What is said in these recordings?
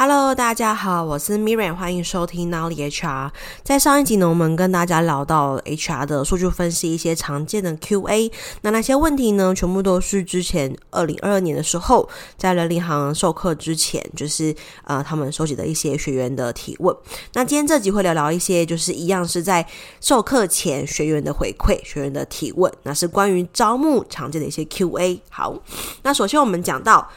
Hello，大家好，我是 Miriam，欢迎收听 Now 的 HR。在上一集呢，我们跟大家聊到 HR 的数据分析，一些常见的 QA。那那些问题呢，全部都是之前二零二二年的时候，在人力行授课之前，就是呃他们收集的一些学员的提问。那今天这集会聊聊一些，就是一样是在授课前学员的回馈、学员的提问，那是关于招募常见的一些 QA。好，那首先我们讲到。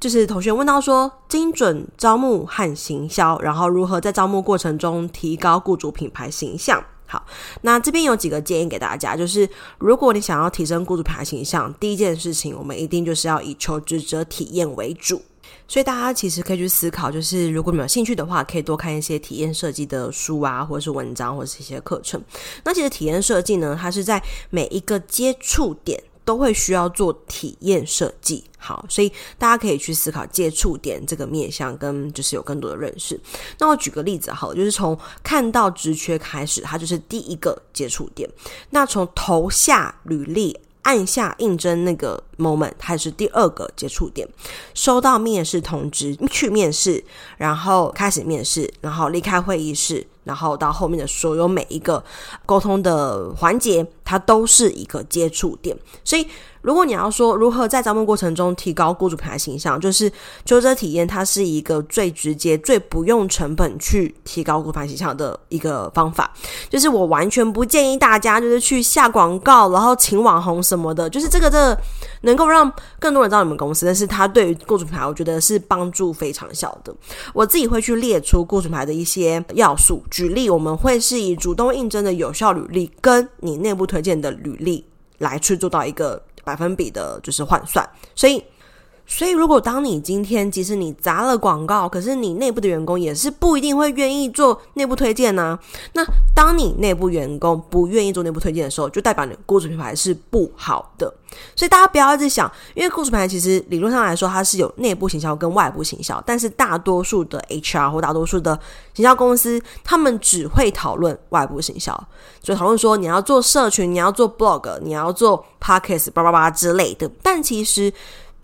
就是同学问到说，精准招募和行销，然后如何在招募过程中提高雇主品牌形象？好，那这边有几个建议给大家，就是如果你想要提升雇主品牌形象，第一件事情，我们一定就是要以求职者体验为主。所以大家其实可以去思考，就是如果你们有兴趣的话，可以多看一些体验设计的书啊，或者是文章，或者是一些课程。那其实体验设计呢，它是在每一个接触点。都会需要做体验设计，好，所以大家可以去思考接触点这个面向，跟就是有更多的认识。那我举个例子，好，就是从看到职缺开始，它就是第一个接触点。那从投下履历，按下应征那个 moment，它是第二个接触点。收到面试通知，去面试，然后开始面试，然后离开会议室。然后到后面的所有每一个沟通的环节，它都是一个接触点。所以，如果你要说如何在招募过程中提高雇主品牌形象，就是求职体验，它是一个最直接、最不用成本去提高雇主品牌形象的一个方法。就是我完全不建议大家就是去下广告，然后请网红什么的。就是这个，这能够让更多人知道你们公司，但是它对于雇主品牌，我觉得是帮助非常小的。我自己会去列出雇主品牌的一些要素。举例，我们会是以主动应征的有效履历跟你内部推荐的履历来去做到一个百分比的，就是换算。所以，所以如果当你今天即使你砸了广告，可是你内部的员工也是不一定会愿意做内部推荐呢？那当你内部员工不愿意做内部推荐的时候，就代表你雇主品牌是不好的。所以大家不要一直想，因为雇主品牌其实理论上来说，它是有内部行销跟外部行销，但是大多数的 HR 或大多数的行销公司，他们只会讨论外部行销，就讨论说你要做社群，你要做 blog，你要做 podcast，叭叭叭之类的。但其实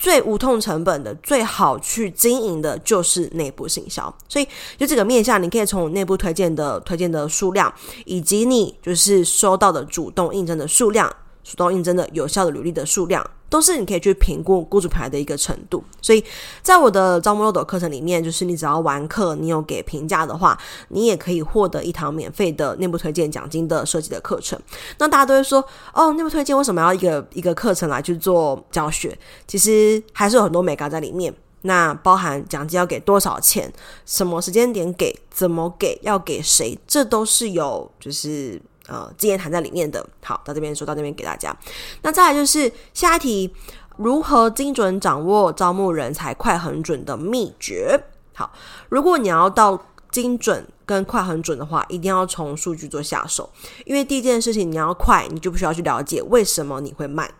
最无痛成本的、最好去经营的就是内部行销。所以就这个面向，你可以从内部推荐的推荐的数量，以及你就是收到的主动应征的数量。主动应征的有效的履历的数量，都是你可以去评估雇主品牌的一个程度。所以在我的招募漏斗课程里面，就是你只要完课，你有给评价的话，你也可以获得一堂免费的内部推荐奖金的设计的课程。那大家都会说，哦，内部推荐为什么要一个一个课程来去做教学？其实还是有很多美感在里面。那包含奖金要给多少钱，什么时间点给，怎么给，要给谁，这都是有就是。呃，经验谈在里面的。好，到这边说到这边给大家。那再来就是下一题，如何精准掌握招募人才快很准的秘诀？好，如果你要到精准跟快很准的话，一定要从数据做下手，因为第一件事情你要快，你就不需要去了解为什么你会慢。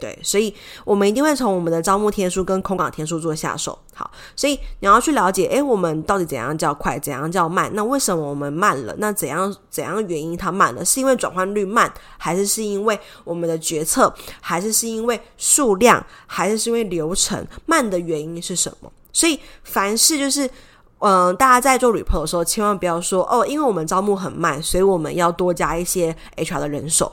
对，所以我们一定会从我们的招募天数跟空岗天数做下手。好，所以你要去了解，诶，我们到底怎样叫快，怎样叫慢？那为什么我们慢了？那怎样怎样原因它慢了？是因为转换率慢，还是是因为我们的决策，还是是因为数量，还是是因为流程？慢的原因是什么？所以凡事就是。嗯，大家在做 report 的时候，千万不要说哦，因为我们招募很慢，所以我们要多加一些 HR 的人手。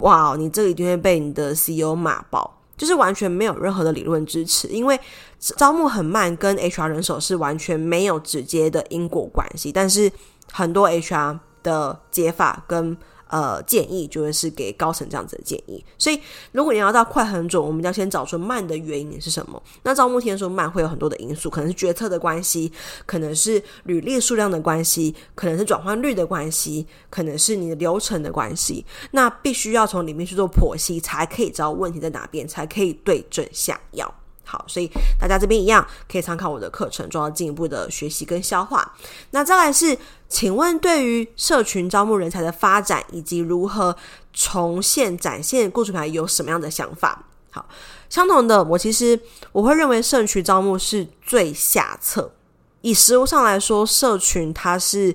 哇，你这个一定会被你的 CEO 骂爆，就是完全没有任何的理论支持，因为招募很慢跟 HR 人手是完全没有直接的因果关系。但是很多 HR 的解法跟呃，建议就会是给高层这样子的建议。所以，如果你要到快很准，我们要先找出慢的原因是什么。那招募天数慢会有很多的因素，可能是决策的关系，可能是履历数量的关系，可能是转换率的关系，可能是你的流程的关系。那必须要从里面去做剖析，才可以知道问题在哪边，才可以对症下药。好，所以大家这边一样可以参考我的课程，做到进一步的学习跟消化。那再来是，请问对于社群招募人才的发展以及如何重现展现雇主牌有什么样的想法？好，相同的，我其实我会认为社群招募是最下策。以实物上来说，社群它是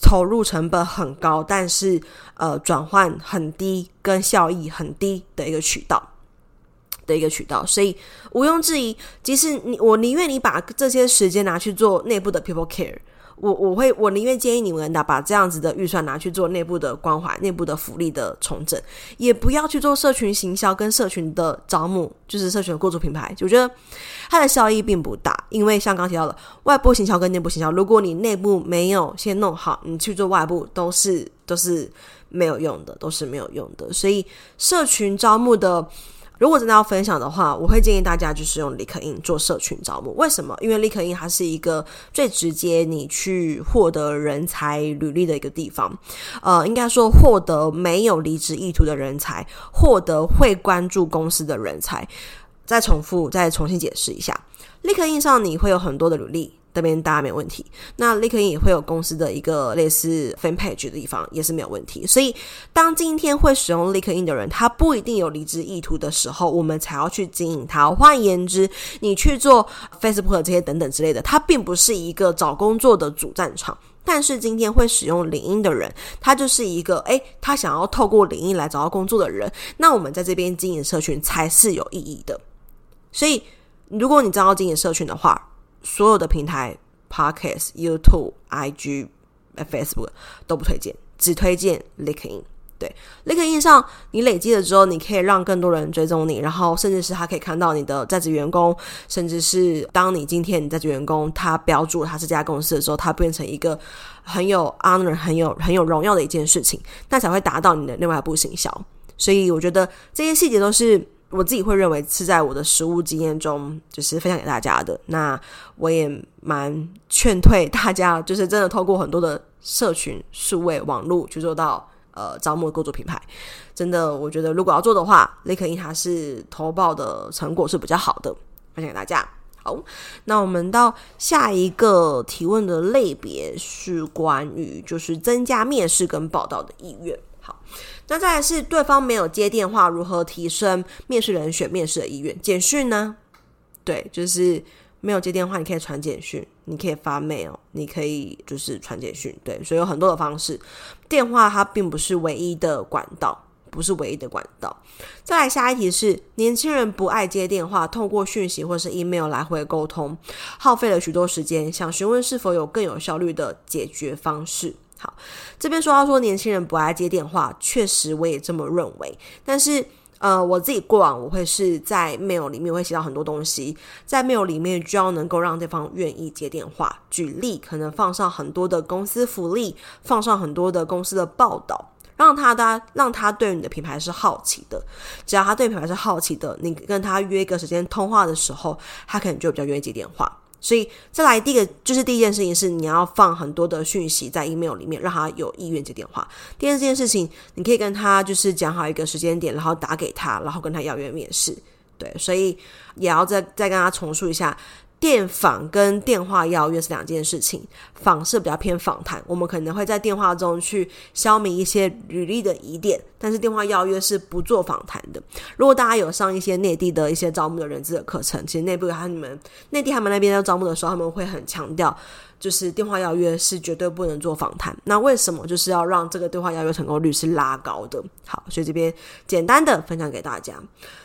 投入成本很高，但是呃转换很低跟效益很低的一个渠道。的一个渠道，所以毋庸置疑，即使你我宁愿你把这些时间拿去做内部的 people care，我我会我宁愿建议你们拿把这样子的预算拿去做内部的关怀、内部的福利的重整，也不要去做社群行销跟社群的招募，就是社群的雇主品牌，我觉得它的效益并不大，因为像刚提到的外部行销跟内部行销，如果你内部没有先弄好，你去做外部都是都是没有用的，都是没有用的，所以社群招募的。如果真的要分享的话，我会建议大家就是用立刻应做社群招募。为什么？因为立刻应它是一个最直接你去获得人才履历的一个地方。呃，应该说获得没有离职意图的人才，获得会关注公司的人才。再重复，再重新解释一下，LinkedIn 上你会有很多的履历。这边大家没问题，那 LinkedIn 也会有公司的一个类似 fan page 的地方，也是没有问题。所以，当今天会使用 LinkedIn 的人，他不一定有离职意图的时候，我们才要去经营它。换言之，你去做 Facebook 这些等等之类的，它并不是一个找工作的主战场。但是今天会使用领英的人，他就是一个诶，他想要透过领英来找到工作的人。那我们在这边经营社群才是有意义的。所以，如果你知道经营社群的话，所有的平台，Podcast、YouTube、IG、Facebook 都不推荐，只推荐 LinkedIn。对，LinkedIn 上你累积了之后，你可以让更多人追踪你，然后甚至是他可以看到你的在职员工，甚至是当你今天你在职员工他标注他这家公司的时候，他变成一个很有 honor、很有很有荣耀的一件事情，那才会达到你的另外一步行销。所以我觉得这些细节都是。我自己会认为是在我的实务经验中，就是分享给大家的。那我也蛮劝退大家，就是真的透过很多的社群、数位网络去做到呃招募雇主品牌。真的，我觉得如果要做的话，LinkedIn 它是投报的成果是比较好的，分享给大家。好，那我们到下一个提问的类别是关于就是增加面试跟报道的意愿。好。那再来是对方没有接电话，如何提升面试人选面试的意愿？简讯呢？对，就是没有接电话，你可以传简讯，你可以发 mail，你可以就是传简讯。对，所以有很多的方式。电话它并不是唯一的管道，不是唯一的管道。再来下一题是：年轻人不爱接电话，透过讯息或是 email 来回沟通，耗费了许多时间，想询问是否有更有效率的解决方式。好，这边说到说年轻人不爱接电话，确实我也这么认为。但是，呃，我自己过往我会是在 mail 里面会写到很多东西，在 mail 里面就要能够让对方愿意接电话。举例，可能放上很多的公司福利，放上很多的公司的报道，让他的让他对你的品牌是好奇的。只要他对品牌是好奇的，你跟他约一个时间通话的时候，他可能就比较愿意接电话。所以再来第一个就是第一件事情是你要放很多的讯息在 email 里面，让他有意愿接电话。第二件事情，你可以跟他就是讲好一个时间点，然后打给他，然后跟他邀约面试。对，所以也要再再跟他重述一下。电访跟电话邀约是两件事情，访是比较偏访谈，我们可能会在电话中去消弭一些履历的疑点，但是电话邀约是不做访谈的。如果大家有上一些内地的一些招募的人资的课程，其实内部他们内地他们那边在招募的时候，他们会很强调，就是电话邀约是绝对不能做访谈。那为什么？就是要让这个对话邀约成功率是拉高的。好，所以这边简单的分享给大家。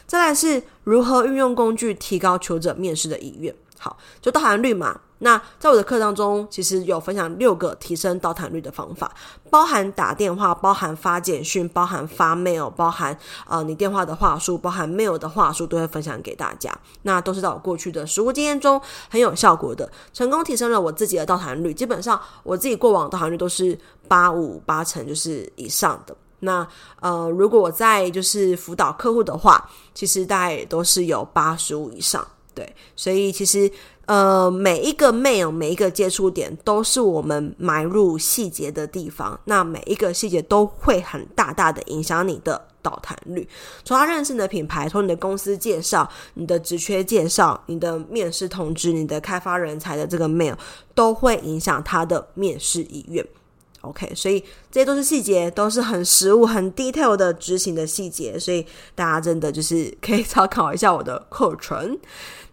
再来是如何运用工具提高求职面试的意愿。好，就到谈率嘛。那在我的课当中，其实有分享六个提升到谈率的方法，包含打电话，包含发简讯，包含发 mail，包含呃你电话的话术，包含 mail 的话术，都会分享给大家。那都是在我过去的实务经验中很有效果的，成功提升了我自己的到谈率。基本上我自己过往到谈率都是八五八成，就是以上的。那呃，如果我在就是辅导客户的话，其实大概也都是有八十五以上。对，所以其实呃，每一个 mail，每一个接触点都是我们埋入细节的地方。那每一个细节都会很大大的影响你的导谈率。从他认识你的品牌，从你的公司介绍、你的职缺介绍、你的面试通知、你的开发人才的这个 mail，都会影响他的面试意愿。OK，所以这些都是细节，都是很实物、很 detail 的执行的细节，所以大家真的就是可以参考一下我的课程。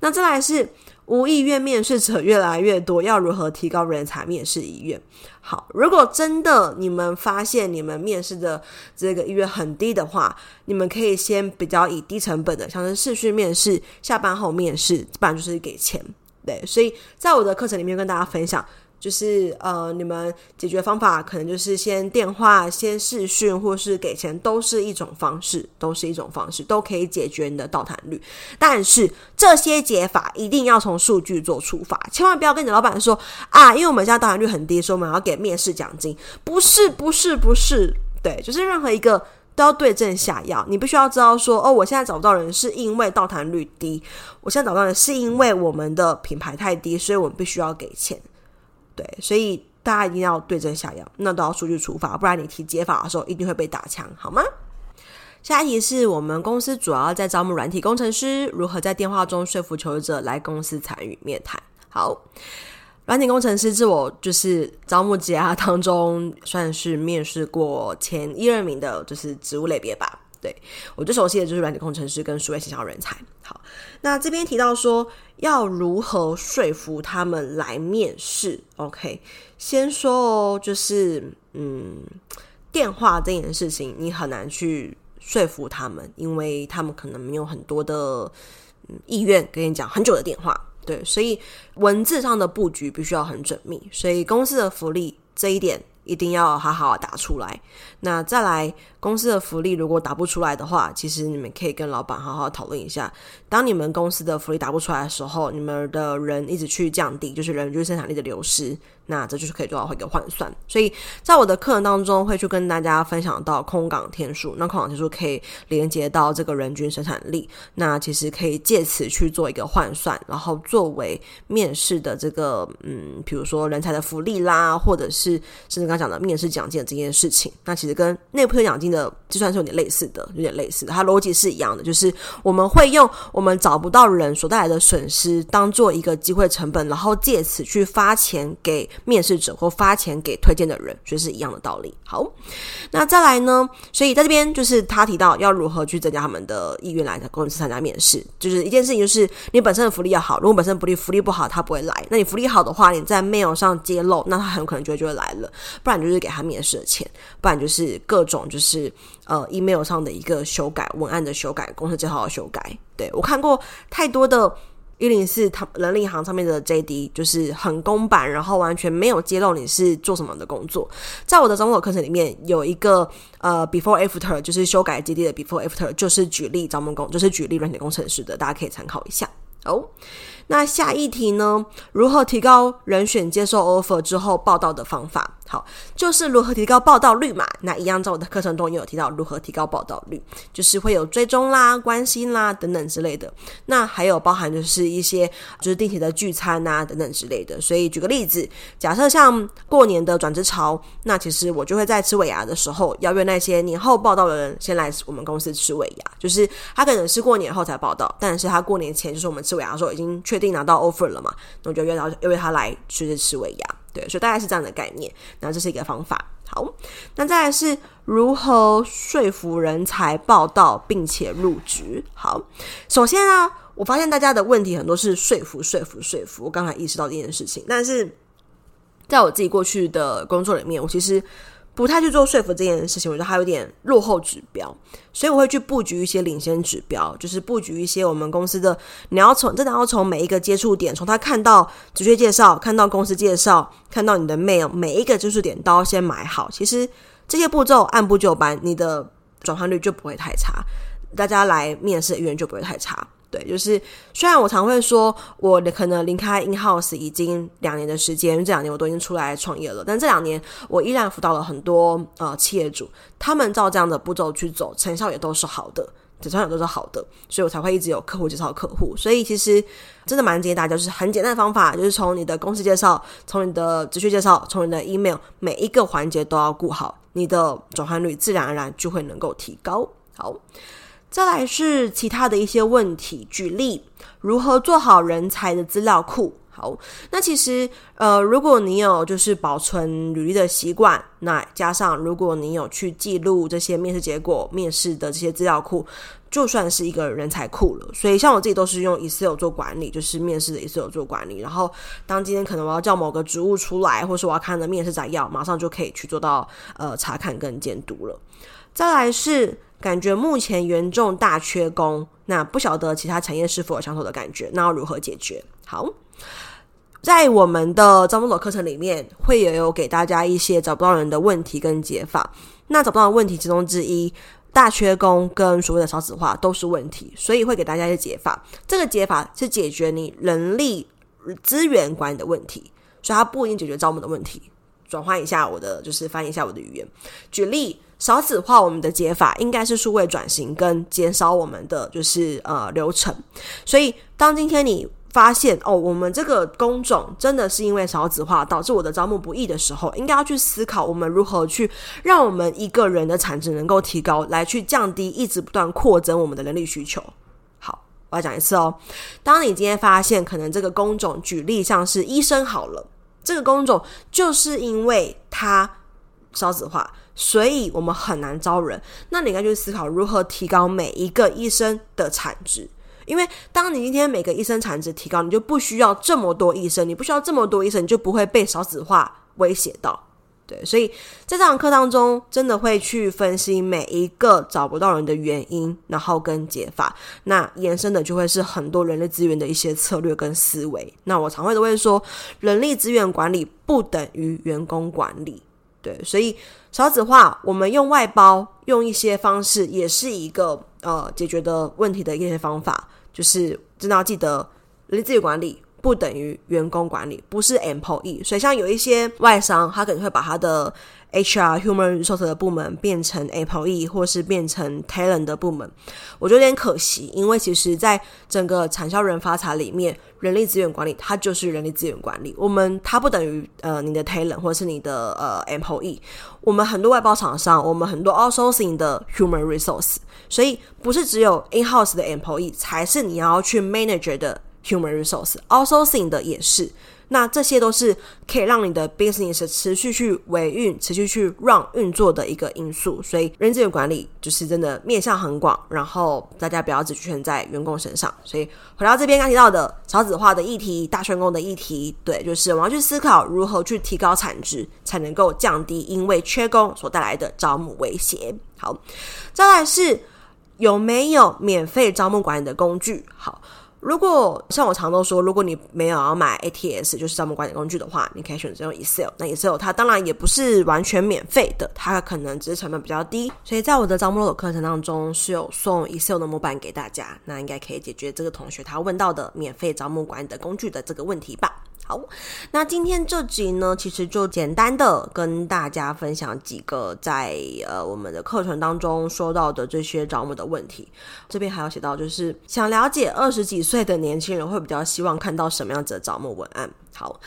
那再来是，无意愿面试者越来越多，要如何提高人才面试意愿？好，如果真的你们发现你们面试的这个意愿很低的话，你们可以先比较以低成本的，像是试训面试、下班后面试，不然就是给钱。对，所以在我的课程里面跟大家分享。就是呃，你们解决方法可能就是先电话、先视讯，或是给钱，都是一种方式，都是一种方式，都可以解决你的到谈率。但是这些解法一定要从数据做出发，千万不要跟你老板说啊，因为我们家到谈率很低，所以我们要给面试奖金。不是，不是，不是，对，就是任何一个都要对症下药。你必须要知道说，哦，我现在找不到人是因为到谈率低，我现在找到人是因为我们的品牌太低，所以我们必须要给钱。对，所以大家一定要对症下药，那都要数据出发，不然你提解法的时候一定会被打枪，好吗？下一题是我们公司主要在招募软体工程师，如何在电话中说服求职者来公司参与面谈？好，软体工程师是我就是招募职涯当中算是面试过前一二名的，就是职务类别吧。对，我最熟悉的就是软体工程师跟数位行销人才。好，那这边提到说要如何说服他们来面试？OK，先说哦，就是嗯，电话这件事情你很难去说服他们，因为他们可能没有很多的意愿跟你讲很久的电话。对，所以文字上的布局必须要很缜密，所以公司的福利这一点一定要好好打出来。那再来。公司的福利如果打不出来的话，其实你们可以跟老板好好讨论一下。当你们公司的福利打不出来的时候，你们的人一直去降低，就是人均生产力的流失，那这就是可以做到一个换算。所以在我的课程当中会去跟大家分享到空岗天数，那空岗天数可以连接到这个人均生产力，那其实可以借此去做一个换算，然后作为面试的这个嗯，比如说人才的福利啦，或者是甚至刚讲的面试奖金这件事情，那其实跟内部推奖金。的计算是有点类似的，有点类似的，它逻辑是一样的，就是我们会用我们找不到人所带来的损失当做一个机会成本，然后借此去发钱给面试者或发钱给推荐的人，所以是一样的道理。好，那再来呢？所以在这边就是他提到要如何去增加他们的意愿来公司参加面试，就是一件事情，就是你本身的福利要好，如果本身福利福利不好，他不会来。那你福利好的话，你在 mail 上揭露，那他很有可能就会就会来了，不然就是给他面试的钱，不然就是各种就是。呃，email 上的一个修改，文案的修改，公司介绍的修改。对，我看过太多的一零四他人力行上面的 JD，就是很公版，然后完全没有揭露你是做什么的工作。在我的中国课程里面有一个呃 before after，就是修改 JD 的 before after，就是举例招募工，就是举例软件工程师的，大家可以参考一下哦。那下一题呢？如何提高人选接受 offer 之后报道的方法？好，就是如何提高报道率嘛。那一样在我的课程中也有提到如何提高报道率，就是会有追踪啦、关心啦等等之类的。那还有包含就是一些就是定期的聚餐啊等等之类的。所以举个例子，假设像过年的转职潮，那其实我就会在吃尾牙的时候邀约那些年后报道的人先来我们公司吃尾牙。就是他可能是过年后才报道，但是他过年前就是我们吃尾牙的时候已经确定拿到 offer 了嘛，那我就约到约他来吃吃尾牙。对，所以大概是这样的概念。那这是一个方法。好，那再来是如何说服人才报道并且入职。好，首先啊，我发现大家的问题很多是说服、说服、说服。我刚才意识到这件事情，但是在我自己过去的工作里面，我其实。不太去做说服这件事情，我觉得还有点落后指标，所以我会去布局一些领先指标，就是布局一些我们公司的，你要从真的要从每一个接触点，从他看到直接介绍，看到公司介绍，看到你的 mail，每一个接触点都要先买好。其实这些步骤按部就班，你的转换率就不会太差，大家来面试的意愿就不会太差。对，就是虽然我常会说，我可能离开 in house 已经两年的时间，这两年我都已经出来创业了，但这两年我依然辅导了很多呃企业主，他们照这样的步骤去走，成效也都是好的，成效也都是好的，所以我才会一直有客户介绍客户。所以其实真的蛮建议大家，就是很简单的方法，就是从你的公司介绍，从你的职缺介绍，从你的 email，每一个环节都要顾好，你的转换率自然而然就会能够提高。好。再来是其他的一些问题，举例如何做好人才的资料库。好，那其实呃，如果你有就是保存履历的习惯，那加上如果你有去记录这些面试结果、面试的这些资料库，就算是一个人才库了。所以像我自己都是用 Excel 做管理，就是面试的 Excel 做管理。然后当今天可能我要叫某个职务出来，或是我要看的面试摘要，马上就可以去做到呃查看跟监督了。再来是感觉目前严重大缺工，那不晓得其他产业是否有相同的感觉，那要如何解决？好，在我们的招募的课程里面，会有有给大家一些找不到人的问题跟解法。那找不到的问题其中之一，大缺工跟所谓的少子化都是问题，所以会给大家一些解法。这个解法是解决你人力资源管理的问题，所以它不一定解决招募的问题。转换一下我的，就是翻译一下我的语言。举例，少子化，我们的解法应该是数位转型跟减少我们的就是呃流程。所以，当今天你发现哦，我们这个工种真的是因为少子化导致我的招募不易的时候，应该要去思考我们如何去让我们一个人的产值能够提高，来去降低一直不断扩增我们的人力需求。好，我要讲一次哦。当你今天发现可能这个工种，举例像是医生好了。这个工种就是因为它少子化，所以我们很难招人。那你该去思考如何提高每一个医生的产值。因为当你今天每个医生产值提高，你就不需要这么多医生，你不需要这么多医生，你就不会被少子化威胁到。对，所以在这堂课当中，真的会去分析每一个找不到人的原因，然后跟解法。那延伸的就会是很多人力资源的一些策略跟思维。那我常会都会说，人力资源管理不等于员工管理。对，所以少子化，我们用外包，用一些方式，也是一个呃解决的问题的一些方法。就是真的要记得人力资源管理。不等于员工管理，不是 employee。所以像有一些外商，他可能会把他的 HR human resource 的部门变成 employee，或是变成 talent 的部门，我觉得有点可惜。因为其实在整个产销人发财里面，人力资源管理它就是人力资源管理。我们它不等于呃你的 talent 或是你的呃 employee。我们很多外包厂商，我们很多 outsourcing 的 human resource，所以不是只有 in house 的 employee 才是你要去 manage 的。Human resource outsourcing 的也是，那这些都是可以让你的 business 持续去维运、持续去 run 运作的一个因素。所以，人资源管理就是真的面向很广，然后大家不要只局限在员工身上。所以，回到这边刚提到的少子化的议题、大缺工的议题，对，就是我们要去思考如何去提高产值，才能够降低因为缺工所带来的招募威胁。好，再来是有没有免费招募管理的工具？好。如果像我常都说，如果你没有要买 ATS，就是招募管理工具的话，你可以选择用 Excel。那 Excel 它当然也不是完全免费的，它可能只是成本比较低。所以在我的招募的课程当中是有送 Excel 的模板给大家，那应该可以解决这个同学他问到的免费招募管理的工具的这个问题吧。好，那今天这集呢，其实就简单的跟大家分享几个在呃我们的课程当中说到的这些招募的问题。这边还有写到，就是想了解二十几岁的年轻人会比较希望看到什么样子的招募文案。好，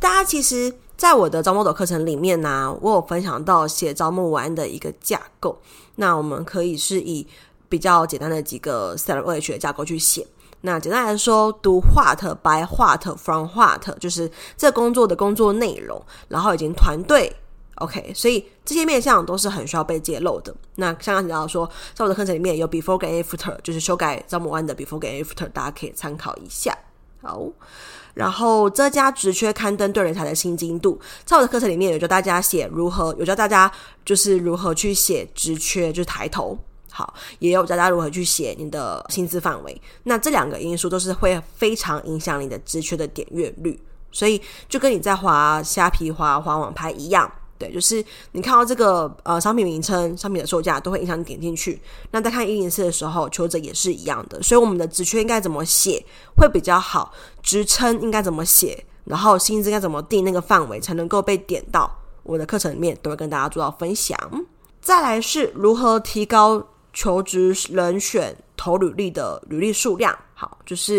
大家其实在我的招募的课程里面呢、我有分享到写招募文案的一个架构。那我们可以是以比较简单的几个 SalesOS 的架构去写。那简单来说，读 what by what from what 就是这工作的工作内容，然后已经团队，OK，所以这些面向都是很需要被揭露的。那像刚提到说，在我的课程里面有 before 跟 after，就是修改招募文案的 before 跟 after，大家可以参考一下。好，然后这家职缺刊登对人才的新精度，在我的课程里面有教大家写如何，有教大家就是如何去写职缺，就是抬头。好，也有教大家如何去写你的薪资范围。那这两个因素都是会非常影响你的职缺的点阅率，所以就跟你在滑虾皮、滑滑网拍一样，对，就是你看到这个呃商品名称、商品的售价都会影响你点进去。那在看104的时候，求职也是一样的。所以我们的职缺应该怎么写会比较好？职称应该怎么写？然后薪资该怎么定？那个范围才能够被点到？我的课程里面都会跟大家做到分享。再来是如何提高。求职人选投履历的履历数量，好，就是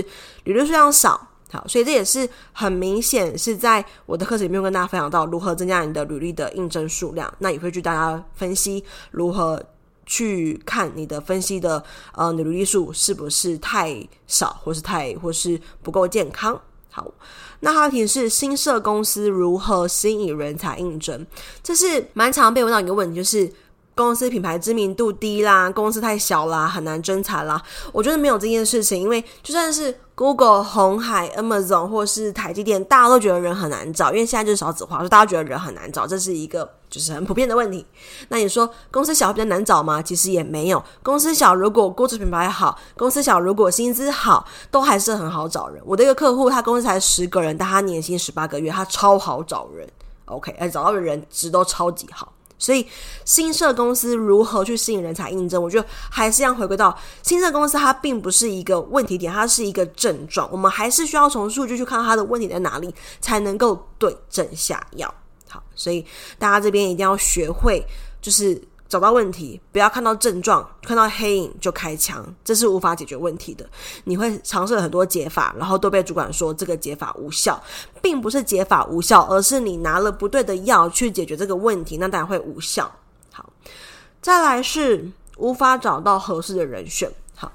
履历数量少，好，所以这也是很明显是在我的课程里面跟大家分享到如何增加你的履历的应征数量，那也会去大家分析如何去看你的分析的呃，你的履历数是不是太少，或是太或是不够健康。好，那还有题是新设公司如何吸引人才应征？这是蛮常被问到一个问题，就是。公司品牌知名度低啦，公司太小啦，很难征才啦。我觉得没有这件事情，因为就算是 Google、红海、Amazon 或是台积电，大家都觉得人很难找，因为现在就是少子化，所以大家觉得人很难找，这是一个就是很普遍的问题。那你说公司小比较难找吗？其实也没有。公司小如果估值品牌好，公司小如果薪资好，都还是很好找人。我的一个客户，他公司才十个人，但他年薪十八个月，他超好找人。OK，而找到的人值都超级好。所以，新设公司如何去吸引人才应征？我觉得还是要回归到新设公司，它并不是一个问题点，它是一个症状。我们还是需要从数据去看它的问题在哪里，才能够对症下药。好，所以大家这边一定要学会，就是。找到问题，不要看到症状，看到黑影就开枪，这是无法解决问题的。你会尝试很多解法，然后都被主管说这个解法无效，并不是解法无效，而是你拿了不对的药去解决这个问题，那当然会无效。好，再来是无法找到合适的人选。好，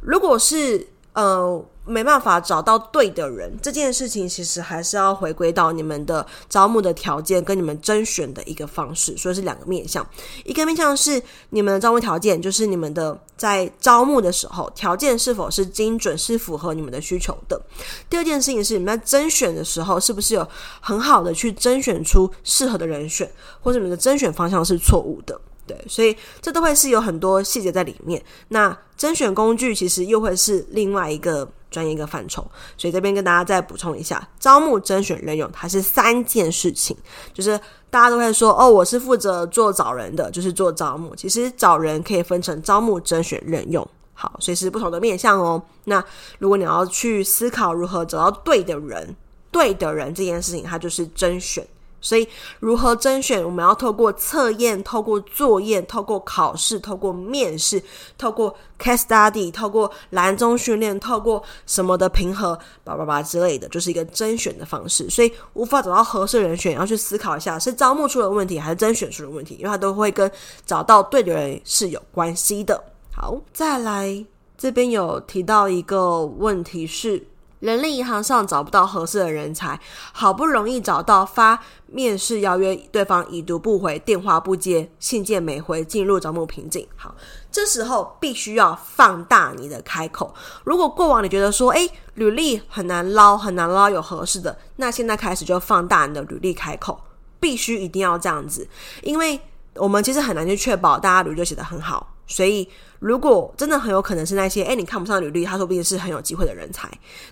如果是呃。没办法找到对的人，这件事情其实还是要回归到你们的招募的条件跟你们甄选的一个方式，所以是两个面向。一个面向是你们的招募条件，就是你们的在招募的时候条件是否是精准，是符合你们的需求的。第二件事情是你们在甄选的时候，是不是有很好的去甄选出适合的人选，或者你们的甄选方向是错误的。对，所以这都会是有很多细节在里面。那甄选工具其实又会是另外一个专业一个范畴，所以这边跟大家再补充一下：招募、甄选、任用，它是三件事情。就是大家都会说，哦，我是负责做找人的，就是做招募。其实找人可以分成招募、甄选、任用，好，所以是不同的面向哦。那如果你要去思考如何找到对的人，对的人这件事情，它就是甄选。所以，如何甄选？我们要透过测验、透过作业、透过考试、透过面试、透过 case study、透过蓝钟训练、透过什么的评核、叭叭叭之类的，就是一个甄选的方式。所以，无法找到合适人选，要去思考一下，是招募出了问题，还是甄选出了问题？因为它都会跟找到对的人是有关系的。好，再来这边有提到一个问题是。人力银行上找不到合适的人才，好不容易找到，发面试邀约，对方已读不回，电话不接，信件没回，进入招募瓶颈。好，这时候必须要放大你的开口。如果过往你觉得说，诶，履历很难捞，很难捞有合适的，那现在开始就放大你的履历开口，必须一定要这样子，因为我们其实很难去确保大家履历写得很好，所以。如果真的很有可能是那些，诶，你看不上履历，他说不定是很有机会的人才，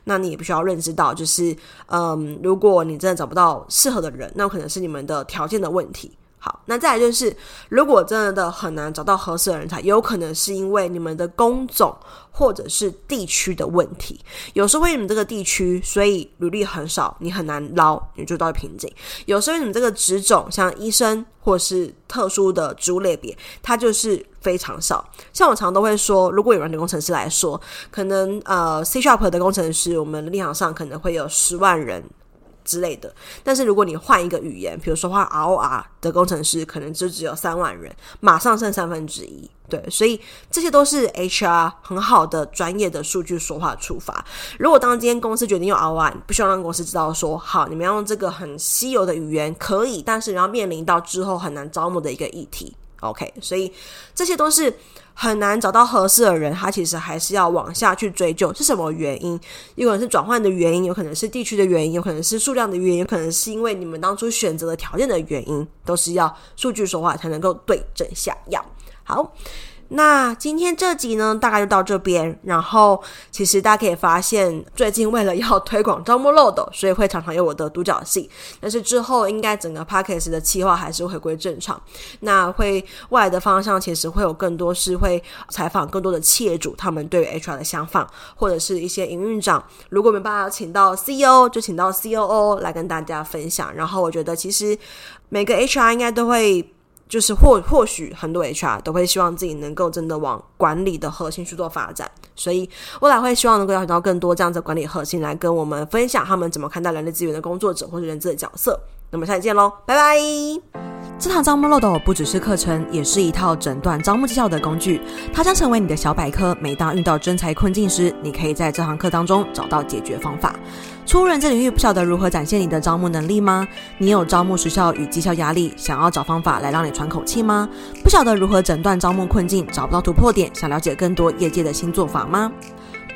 那你也必须要认知到，就是，嗯，如果你真的找不到适合的人，那可能是你们的条件的问题。好，那再来就是，如果真的很难找到合适的人才，有可能是因为你们的工种或者是地区的问题。有时候因为你们这个地区，所以履历很少，你很难捞，你就到瓶颈。有时候你们这个职种，像医生或是特殊的职务类别，它就是非常少。像我常常都会说，如果有软体工程师来说，可能呃 C Sharp 的工程师，我们的立场上可能会有十万人。之类的，但是如果你换一个语言，比如说换 ROR 的工程师，可能就只有三万人，马上剩三分之一。对，所以这些都是 HR 很好的专业的数据说话出发。如果当今天公司决定用 ROR，不需要让公司知道说，好，你们要用这个很稀有的语言可以，但是你要面临到之后很难招募的一个议题。OK，所以这些都是。很难找到合适的人，他其实还是要往下去追究是什么原因，有可能是转换的原因，有可能是地区的原因，有可能是数量的原因，有可能是因为你们当初选择的条件的原因，都是要数据说话才能够对症下药。好。那今天这集呢，大概就到这边。然后，其实大家可以发现，最近为了要推广招募漏斗，所以会常常有我的独角戏。但是之后，应该整个 podcast 的企划还是回归正常。那会未来的方向，其实会有更多是会采访更多的企业主，他们对于 HR 的想法，或者是一些营运长。如果没办法请到 CEO，就请到 COO 来跟大家分享。然后，我觉得其实每个 HR 应该都会。就是或或许很多 HR 都会希望自己能够真的往管理的核心去做发展，所以未来会希望能够邀请到更多这样子的管理核心来跟我们分享他们怎么看待人力资源的工作者或者人资的角色。那么下期见喽，拜拜！这堂招募漏斗不只是课程，也是一套诊断招募绩效的工具，它将成为你的小百科。每当遇到真才困境时，你可以在这堂课当中找到解决方法。初入人这领域，不晓得如何展现你的招募能力吗？你有招募时效与绩效压力，想要找方法来让你喘口气吗？不晓得如何诊断招募困境，找不到突破点，想了解更多业界的新做法吗？